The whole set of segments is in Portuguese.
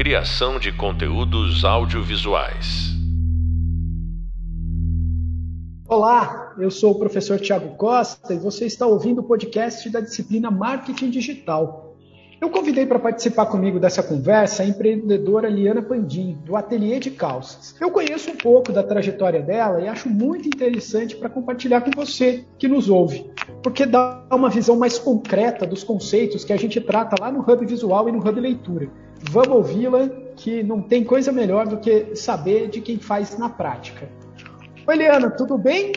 Criação de conteúdos audiovisuais. Olá, eu sou o professor Tiago Costa e você está ouvindo o podcast da disciplina Marketing Digital. Eu convidei para participar comigo dessa conversa a empreendedora Liana Pandim, do Ateliê de Calças. Eu conheço um pouco da trajetória dela e acho muito interessante para compartilhar com você que nos ouve, porque dá uma visão mais concreta dos conceitos que a gente trata lá no Hub Visual e no Hub Leitura. Vamos ouvi-la, que não tem coisa melhor do que saber de quem faz na prática. Oi, Liana, tudo bem?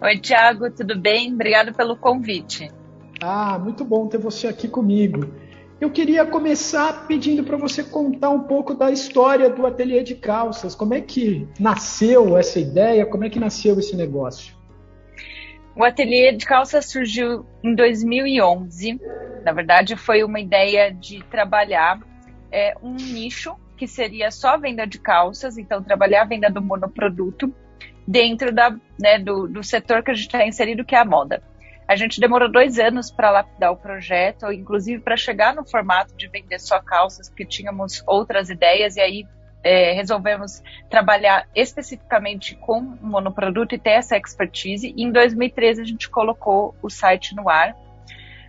Oi, Tiago, tudo bem? Obrigado pelo convite. Ah, muito bom ter você aqui comigo. Eu queria começar pedindo para você contar um pouco da história do ateliê de calças. Como é que nasceu essa ideia? Como é que nasceu esse negócio? O ateliê de calças surgiu em 2011. Na verdade, foi uma ideia de trabalhar é, um nicho que seria só venda de calças, então trabalhar a venda do monoproduto dentro da, né, do, do setor que a gente está inserido, que é a moda. A gente demorou dois anos para lapidar o projeto, inclusive para chegar no formato de vender só calças, porque tínhamos outras ideias e aí é, resolvemos trabalhar especificamente com um monoproduto e ter essa expertise. E em 2013 a gente colocou o site no ar.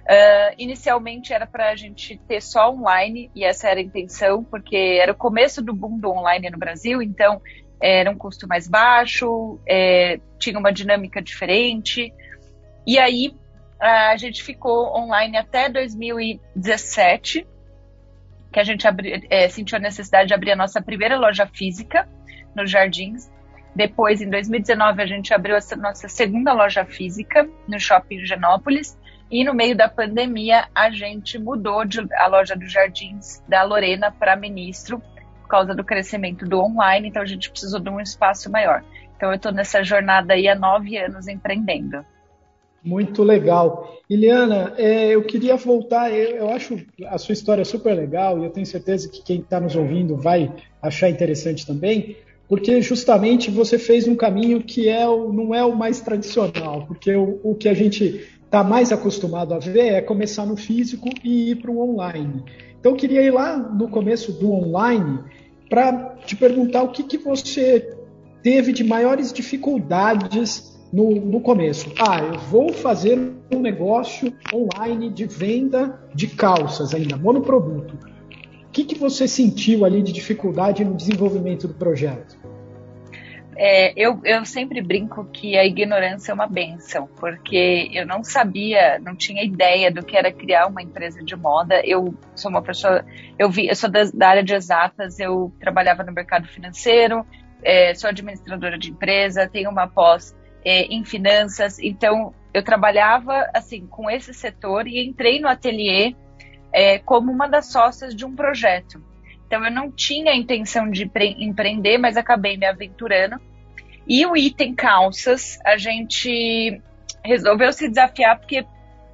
Uh, inicialmente era para a gente ter só online, e essa era a intenção, porque era o começo do boom do online no Brasil, então era um custo mais baixo, é, tinha uma dinâmica diferente. E aí a gente ficou online até 2017, que a gente abri, é, sentiu a necessidade de abrir a nossa primeira loja física nos Jardins. Depois, em 2019, a gente abriu a nossa segunda loja física no Shopping Genópolis. E no meio da pandemia, a gente mudou de, a loja dos Jardins da Lorena para Ministro, por causa do crescimento do online. Então, a gente precisou de um espaço maior. Então, eu estou nessa jornada aí há nove anos empreendendo. Muito legal. Iliana, é, eu queria voltar, eu, eu, acho a sua história super legal e eu tenho certeza que quem está nos ouvindo vai achar interessante também, porque justamente você fez um caminho que é não é o mais tradicional, porque o, o que a gente está mais acostumado a ver é começar no físico e ir para o online. Então eu queria ir lá no começo do online para te perguntar o que, que você teve de maiores dificuldades no, no começo. Ah, eu vou fazer um negócio online de venda de calças ainda, monoproduto. O que, que você sentiu ali de dificuldade no desenvolvimento do projeto? É, eu, eu sempre brinco que a ignorância é uma benção, porque eu não sabia, não tinha ideia do que era criar uma empresa de moda. Eu sou uma pessoa, eu vi, eu sou da, da área de exatas, eu trabalhava no mercado financeiro, é, sou administradora de empresa, tenho uma pós é, em finanças. Então, eu trabalhava assim com esse setor e entrei no ateliê é, como uma das sócias de um projeto. Então, eu não tinha a intenção de empreender, mas acabei me aventurando. E o item calças, a gente resolveu se desafiar porque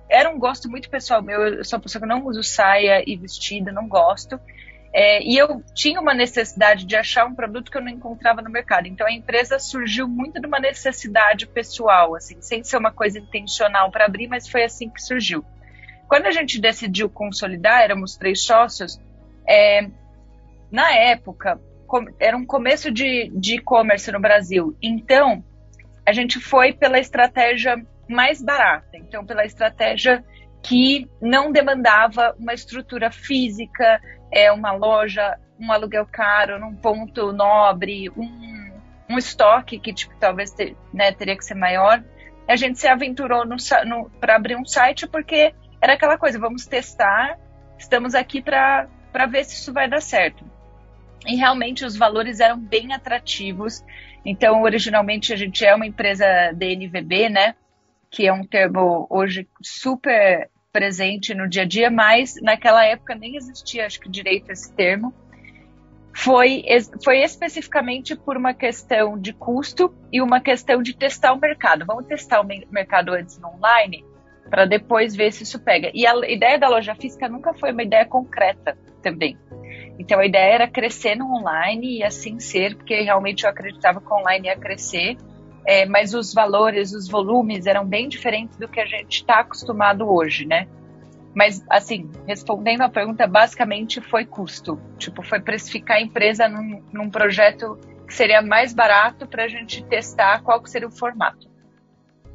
era um gosto muito pessoal meu. Eu sou uma pessoa que não uso saia e vestido, não gosto. É, e eu tinha uma necessidade de achar um produto que eu não encontrava no mercado. Então a empresa surgiu muito de uma necessidade pessoal, assim, sem ser uma coisa intencional para abrir, mas foi assim que surgiu. Quando a gente decidiu consolidar, éramos três sócios, é, na época era um começo de e-commerce no Brasil. Então a gente foi pela estratégia mais barata, então pela estratégia que não demandava uma estrutura física, é uma loja, um aluguel caro, num ponto nobre, um, um estoque que tipo, talvez ter, né, teria que ser maior. A gente se aventurou para abrir um site porque era aquela coisa, vamos testar, estamos aqui para ver se isso vai dar certo. E realmente os valores eram bem atrativos. Então, originalmente a gente é uma empresa DNVB, né? Que é um termo hoje super presente no dia a dia, mas naquela época nem existia, acho que direito esse termo. Foi, foi especificamente por uma questão de custo e uma questão de testar o mercado. Vamos testar o mercado antes no online para depois ver se isso pega. E a ideia da loja física nunca foi uma ideia concreta também. Então a ideia era crescer no online e assim ser, porque realmente eu acreditava que online ia crescer é, mas os valores, os volumes eram bem diferentes do que a gente está acostumado hoje, né? Mas, assim, respondendo a pergunta, basicamente foi custo. Tipo, foi precificar a empresa num, num projeto que seria mais barato para a gente testar qual que seria o formato.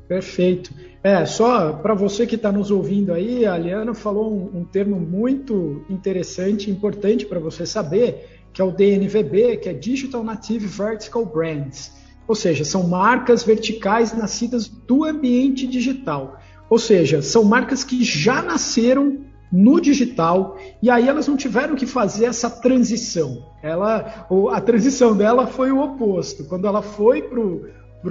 Perfeito. É, só para você que está nos ouvindo aí, a Liana falou um, um termo muito interessante importante para você saber, que é o DNVB, que é Digital Native Vertical Brands. Ou seja, são marcas verticais nascidas do ambiente digital. Ou seja, são marcas que já nasceram no digital e aí elas não tiveram que fazer essa transição. Ela, a transição dela foi o oposto. Quando ela foi para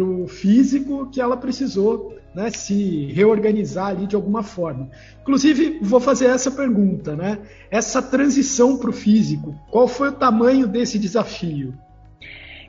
o físico, que ela precisou né, se reorganizar ali de alguma forma. Inclusive, vou fazer essa pergunta, né? Essa transição para o físico, qual foi o tamanho desse desafio?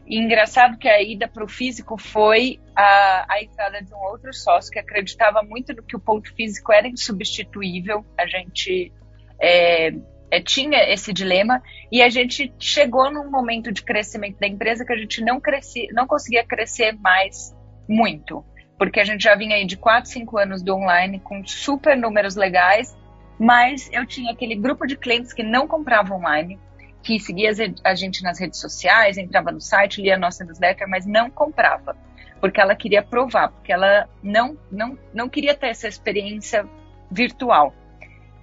Engraçado que a ida para o físico foi a, a entrada de um outro sócio que acreditava muito no que o ponto físico era insubstituível. A gente é, é, tinha esse dilema e a gente chegou num momento de crescimento da empresa que a gente não, crescia, não conseguia crescer mais muito, porque a gente já vinha aí de 4, 5 anos do online com super números legais, mas eu tinha aquele grupo de clientes que não compravam online, que seguia a gente nas redes sociais, entrava no site, lia a nossa newsletter, mas não comprava, porque ela queria provar, porque ela não, não, não queria ter essa experiência virtual.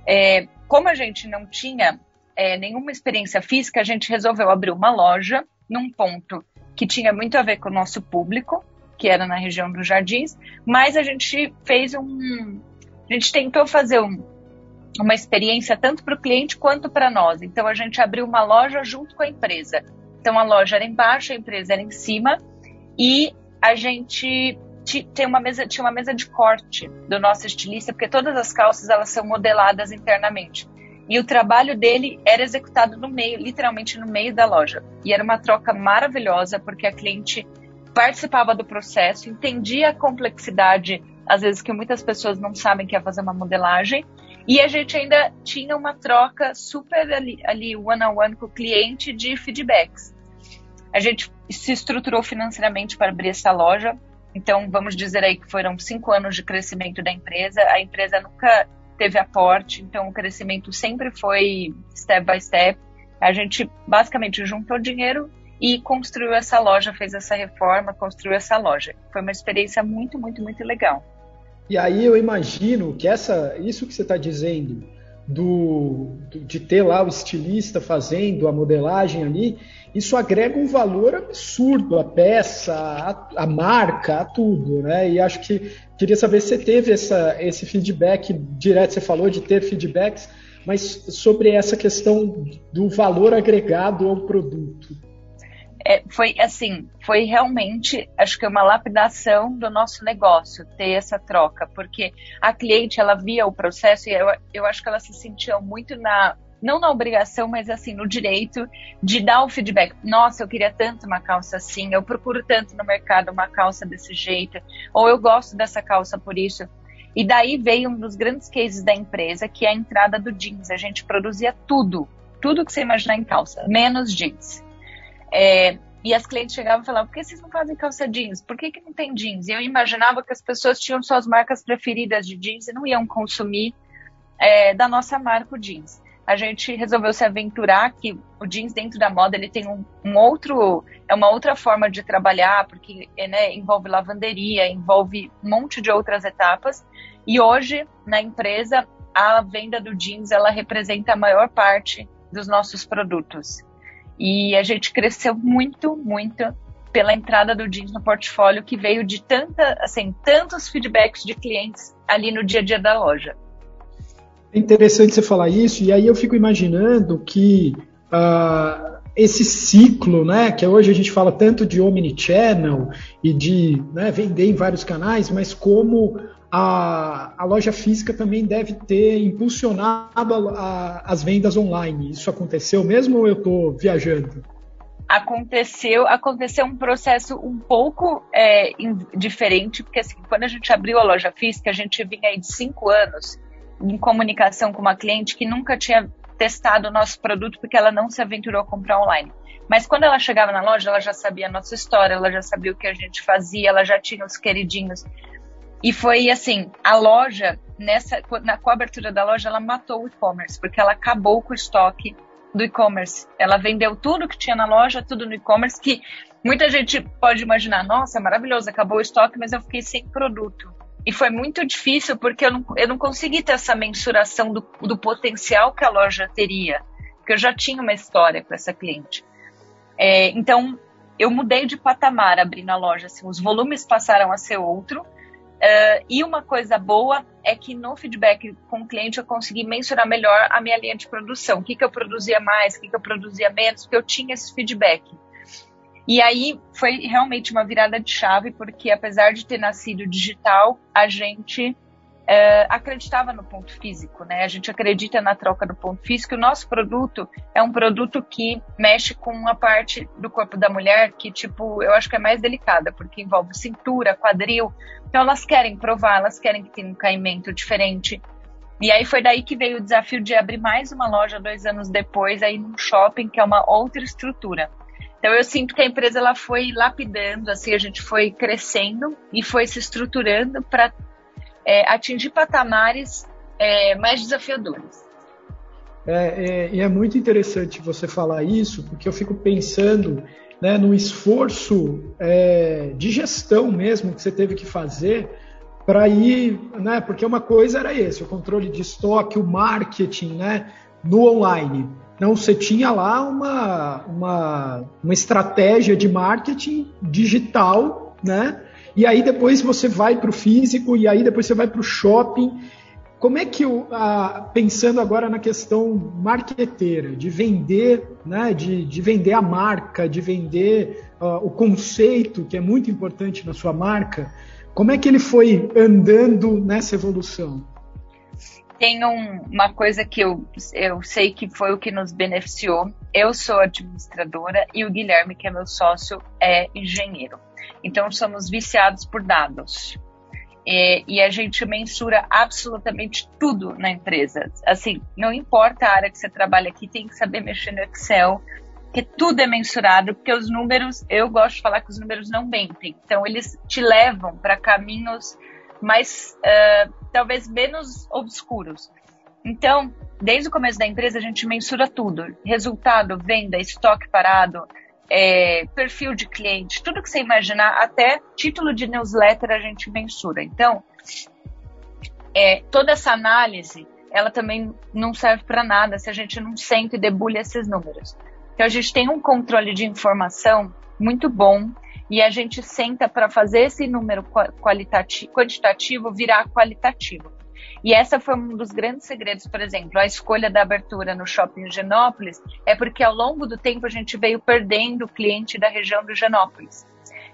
É, como a gente não tinha é, nenhuma experiência física, a gente resolveu abrir uma loja num ponto que tinha muito a ver com o nosso público, que era na região dos Jardins, mas a gente fez um. A gente tentou fazer um, uma experiência tanto para o cliente quanto para nós. Então a gente abriu uma loja junto com a empresa. Então a loja era embaixo, a empresa era em cima e a gente tem uma mesa, tinha uma mesa de corte do nosso estilista, porque todas as calças elas são modeladas internamente. E o trabalho dele era executado no meio, literalmente no meio da loja. E era uma troca maravilhosa, porque a cliente participava do processo, entendia a complexidade, às vezes que muitas pessoas não sabem que é fazer uma modelagem, e a gente ainda tinha uma troca super ali, ali one on one com o cliente de feedbacks. A gente se estruturou financeiramente para abrir essa loja. Então, vamos dizer aí que foram cinco anos de crescimento da empresa. A empresa nunca teve aporte, então o crescimento sempre foi step by step. A gente basicamente juntou dinheiro e construiu essa loja, fez essa reforma, construiu essa loja. Foi uma experiência muito, muito, muito legal. E aí eu imagino que essa, isso que você está dizendo, do, de ter lá o estilista fazendo a modelagem ali, isso agrega um valor absurdo à peça, à, à marca, a tudo, né? E acho que queria saber se você teve essa, esse feedback direto, você falou de ter feedbacks, mas sobre essa questão do valor agregado ao produto é, foi assim, foi realmente, acho que uma lapidação do nosso negócio ter essa troca, porque a cliente ela via o processo e eu, eu acho que ela se sentia muito na não na obrigação, mas assim, no direito de dar o feedback. Nossa, eu queria tanto uma calça assim, eu procuro tanto no mercado uma calça desse jeito, ou eu gosto dessa calça por isso. E daí veio um dos grandes cases da empresa, que é a entrada do jeans. A gente produzia tudo, tudo que você imaginar em calça, menos jeans. É, e as clientes chegavam e falavam, por que vocês não fazem calça jeans? Por que, que não tem jeans? E eu imaginava que as pessoas tinham suas marcas preferidas de jeans e não iam consumir é, da nossa marca o jeans. A gente resolveu se aventurar que o jeans dentro da moda ele tem um, um outro, é uma outra forma de trabalhar, porque né, envolve lavanderia, envolve um monte de outras etapas. E hoje, na empresa, a venda do jeans ela representa a maior parte dos nossos produtos. E a gente cresceu muito, muito pela entrada do jeans no portfólio, que veio de tanta, assim, tantos feedbacks de clientes ali no dia a dia da loja. É interessante você falar isso, e aí eu fico imaginando que uh, esse ciclo, né, que hoje a gente fala tanto de omnichannel e de né, vender em vários canais, mas como a, a loja física também deve ter impulsionado a, a, as vendas online. Isso aconteceu mesmo ou eu estou viajando? Aconteceu, aconteceu um processo um pouco é, diferente, porque assim, quando a gente abriu a loja física, a gente vinha aí de cinco anos em comunicação com uma cliente que nunca tinha testado o nosso produto porque ela não se aventurou a comprar online. Mas quando ela chegava na loja, ela já sabia a nossa história, ela já sabia o que a gente fazia, ela já tinha os queridinhos e foi assim, a loja nessa, na cobertura da loja, ela matou o e-commerce, porque ela acabou com o estoque do e-commerce. Ela vendeu tudo que tinha na loja, tudo no e-commerce, que muita gente pode imaginar, nossa, é maravilhoso, acabou o estoque, mas eu fiquei sem produto. E foi muito difícil porque eu não, eu não consegui ter essa mensuração do, do potencial que a loja teria, porque eu já tinha uma história com essa cliente. É, então, eu mudei de patamar abrindo a loja, assim, os volumes passaram a ser outro, Uh, e uma coisa boa é que no feedback com o cliente eu consegui mensurar melhor a minha linha de produção. O que, que eu produzia mais, o que, que eu produzia menos, porque eu tinha esse feedback. E aí foi realmente uma virada de chave, porque apesar de ter nascido digital, a gente é, acreditava no ponto físico, né? A gente acredita na troca do ponto físico. O nosso produto é um produto que mexe com uma parte do corpo da mulher que, tipo, eu acho que é mais delicada, porque envolve cintura, quadril. Então elas querem provar, elas querem que tenha um caimento diferente. E aí foi daí que veio o desafio de abrir mais uma loja dois anos depois, aí num shopping, que é uma outra estrutura. Então eu sinto que a empresa ela foi lapidando, assim, a gente foi crescendo e foi se estruturando para é, atingir patamares é, mais desafiadores. É, é, e é muito interessante você falar isso, porque eu fico pensando né, no esforço é, de gestão mesmo que você teve que fazer para ir, né, porque uma coisa era esse, o controle de estoque, o marketing né, no online. Não, você tinha lá uma, uma, uma estratégia de marketing digital, né? E aí depois você vai para o físico, e aí depois você vai para o shopping. Como é que, pensando agora na questão marqueteira, de vender, né, de, de vender a marca, de vender o conceito, que é muito importante na sua marca, como é que ele foi andando nessa evolução? Tem um, uma coisa que eu, eu sei que foi o que nos beneficiou. Eu sou administradora e o Guilherme, que é meu sócio, é engenheiro. Então, somos viciados por dados. E, e, a gente mensura absolutamente tudo na empresa. Assim, não importa a área que você trabalha aqui, tem que saber mexer no Excel, que tudo é mensurado, porque os números, eu gosto de falar que os números não mentem. Então, eles te levam para caminhos mais, uh, talvez menos obscuros. Então, desde o começo da empresa, a gente mensura tudo: resultado, venda, estoque parado, é, perfil de cliente, tudo que você imaginar, até título de newsletter a gente mensura. Então, é, toda essa análise, ela também não serve para nada se a gente não sente e debulha esses números. Então, a gente tem um controle de informação muito bom e a gente senta para fazer esse número qualitativo, quantitativo virar qualitativo. E essa foi um dos grandes segredos, por exemplo, a escolha da abertura no shopping Genópolis é porque ao longo do tempo a gente veio perdendo o cliente da região do Genópolis.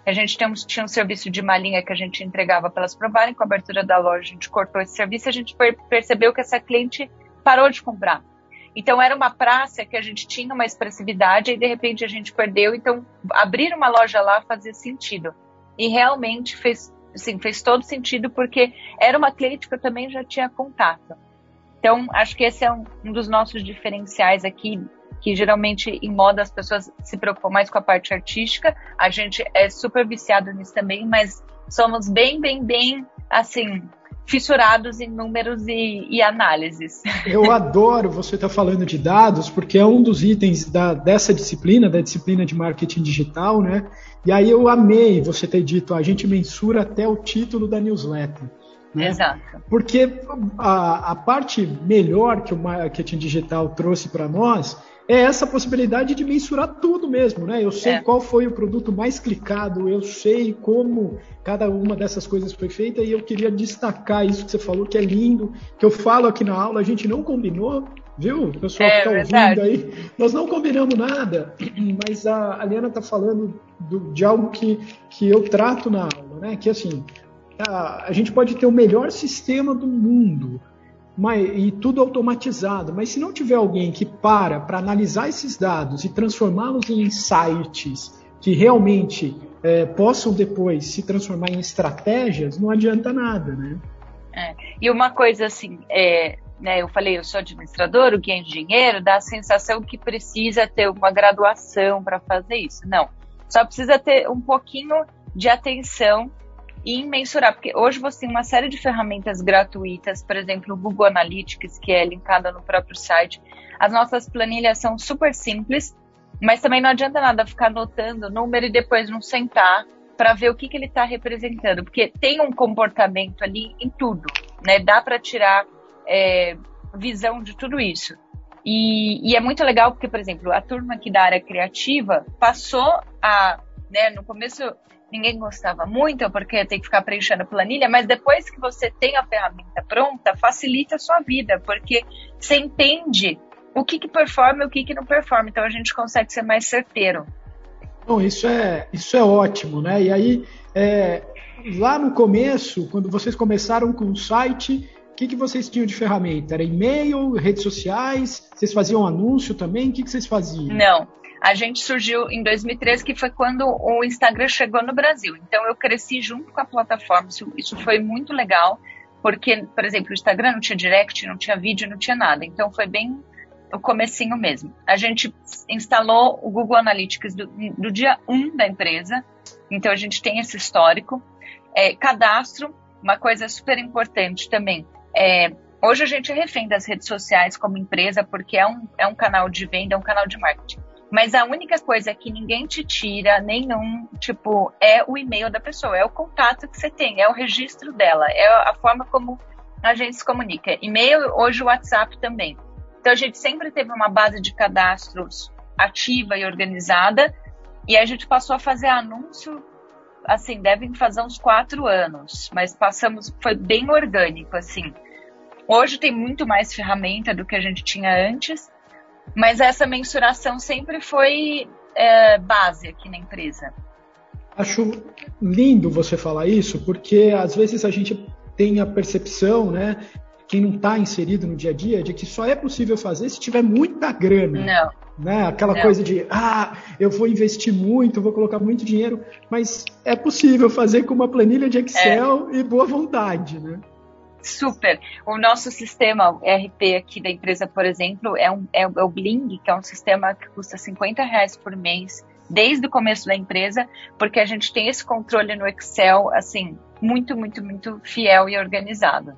A gente tem, tinha um serviço de malinha que a gente entregava para elas provarem, com a abertura da loja a gente cortou esse serviço a gente percebeu que essa cliente parou de comprar. Então era uma praça que a gente tinha uma expressividade e de repente a gente perdeu. Então abrir uma loja lá fazia sentido. E realmente fez assim, fez todo sentido porque era uma cliente que eu também já tinha contato. Então, acho que esse é um, um dos nossos diferenciais aqui, que geralmente em moda as pessoas se preocupam mais com a parte artística. A gente é super viciado nisso também, mas somos bem, bem, bem, assim, fissurados em números e, e análises. Eu adoro você estar tá falando de dados, porque é um dos itens da, dessa disciplina, da disciplina de marketing digital, né? E aí eu amei você ter dito, a gente mensura até o título da newsletter. Né? Exato. Porque a, a parte melhor que o marketing digital trouxe para nós é essa possibilidade de mensurar tudo mesmo, né? Eu sei é. qual foi o produto mais clicado, eu sei como cada uma dessas coisas foi feita e eu queria destacar isso que você falou, que é lindo, que eu falo aqui na aula, a gente não combinou, viu? O pessoal é, que está ouvindo aí, nós não combinamos nada, mas a Aliana está falando do, de algo que, que eu trato na aula, né? Que assim, a, a gente pode ter o melhor sistema do mundo, mas, e tudo automatizado. Mas se não tiver alguém que para para analisar esses dados e transformá-los em insights que realmente é, possam depois se transformar em estratégias, não adianta nada, né? É. E uma coisa assim, é, né, eu falei, eu sou administrador, o que é engenheiro, dá a sensação que precisa ter uma graduação para fazer isso. Não, só precisa ter um pouquinho de atenção e mensurar, porque hoje você tem uma série de ferramentas gratuitas, por exemplo, o Google Analytics, que é linkada no próprio site. As nossas planilhas são super simples, mas também não adianta nada ficar anotando o número e depois não sentar para ver o que, que ele está representando, porque tem um comportamento ali em tudo, né? Dá para tirar é, visão de tudo isso. E, e, é muito legal porque, por exemplo, a turma aqui da área criativa passou a, né, no começo ninguém gostava muito, porque tem que ficar preenchendo planilha, mas depois que você tem a ferramenta pronta, facilita a sua vida, porque você entende o que, que performa e o que, que não performa, então a gente consegue ser mais certeiro. Bom, isso é, isso é ótimo, né? E aí, é, lá no começo, quando vocês começaram com o site, o que, que vocês tinham de ferramenta? Era e-mail, redes sociais? Vocês faziam anúncio também? O que, que vocês faziam? Não, a gente surgiu em 2013, que foi quando o Instagram chegou no Brasil. Então eu cresci junto com a plataforma, isso, foi muito legal, porque, por exemplo, o Instagram não tinha direct, não tinha vídeo, não tinha nada. Então foi bem o comecinho mesmo. A gente instalou o Google Analytics do, do dia 1 da empresa, então a gente tem esse histórico. É, cadastro, uma coisa super importante também. É, hoje a gente é refém das redes sociais como empresa, porque é um, é um canal de venda, é um canal de marketing. Mas a única coisa que ninguém te tira, nenhum, tipo, é o e-mail da pessoa, é o contato que você tem, é o registro dela, é a forma como a gente se comunica. E-mail, hoje o WhatsApp também. Então a gente sempre teve uma base de cadastros ativa e organizada, e a gente passou a fazer anúncio, assim, devem fazer uns quatro anos, mas passamos, foi bem orgânico, assim. Hoje tem muito mais ferramenta do que a gente tinha antes, mas essa mensuração sempre foi é, base aqui na empresa. Acho lindo você falar isso, porque às vezes a gente tem a percepção, né, quem não está inserido no dia a dia, de que só é possível fazer se tiver muita grana. Não. Né? Aquela não. coisa de, ah, eu vou investir muito, vou colocar muito dinheiro, mas é possível fazer com uma planilha de Excel é. e boa vontade, né? Super. O nosso sistema RP aqui da empresa, por exemplo, é, um, é, é o Bling, que é um sistema que custa 50 reais por mês desde o começo da empresa, porque a gente tem esse controle no Excel, assim, muito, muito, muito fiel e organizado.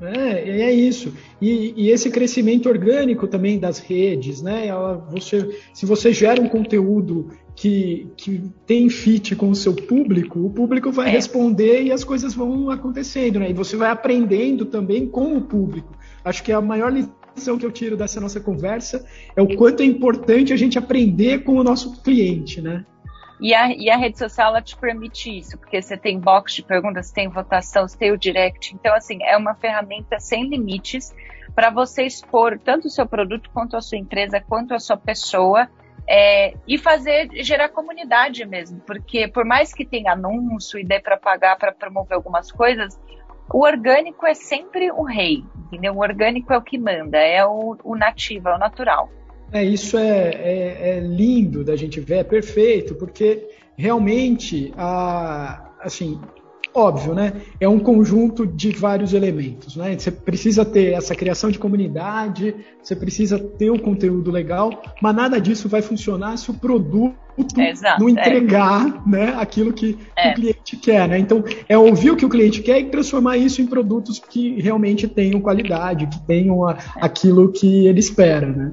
É, é isso. E, e, esse crescimento orgânico também das redes, né? Ela, você, se você gera um conteúdo que, que tem fit com o seu público, o público vai é. responder e as coisas vão acontecendo, né? E você vai aprendendo também com o público. Acho que a maior lição que eu tiro dessa nossa conversa é o quanto é importante a gente aprender com o nosso cliente, né? E a, e a rede social ela te permite isso, porque você tem box de perguntas, tem votação, você tem o direct. Então, assim, é uma ferramenta sem limites para você expor tanto o seu produto, quanto a sua empresa, quanto a sua pessoa. É, e fazer gerar comunidade mesmo, porque por mais que tenha anúncio e dê para pagar para promover algumas coisas, o orgânico é sempre o rei, entendeu? O orgânico é o que manda, é o, o nativo, é o natural. É, isso é, é, é, lindo da gente ver, é perfeito, porque realmente, a, assim, óbvio, né? É um conjunto de vários elementos, né? Você precisa ter essa criação de comunidade, você precisa ter o um conteúdo legal, mas nada disso vai funcionar se o produto Exato, não é. entregar é. né, aquilo que é. o cliente quer. Né? Então, é ouvir o que o cliente quer e transformar isso em produtos que realmente tenham qualidade, que tenham a, é. aquilo que ele espera. Né?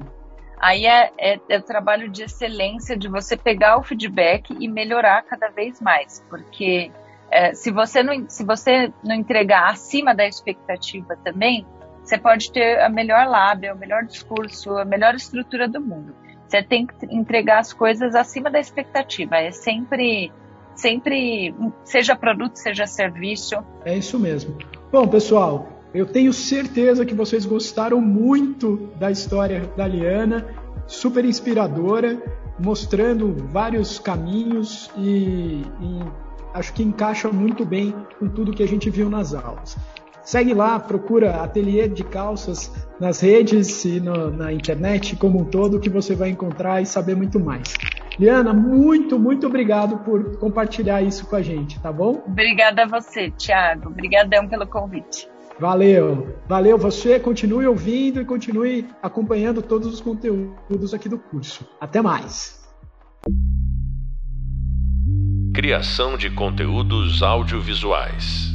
Aí é, é, é o trabalho de excelência de você pegar o feedback e melhorar cada vez mais, porque é, se, você não, se você não entregar acima da expectativa também, você pode ter a melhor lábia, o melhor discurso, a melhor estrutura do mundo. Você tem que entregar as coisas acima da expectativa. É sempre, sempre, seja produto, seja serviço. É isso mesmo. Bom, pessoal, eu tenho certeza que vocês gostaram muito da história da Liana, super inspiradora, mostrando vários caminhos e, e acho que encaixa muito bem com tudo que a gente viu nas aulas. Segue lá, procura Ateliê de Calças nas redes e no, na internet como um todo que você vai encontrar e saber muito mais. Liana, muito, muito obrigado por compartilhar isso com a gente, tá bom? Obrigada a você, Thiago. Obrigadão pelo convite. Valeu, valeu você, continue ouvindo e continue acompanhando todos os conteúdos aqui do curso. Até mais. Criação de conteúdos audiovisuais.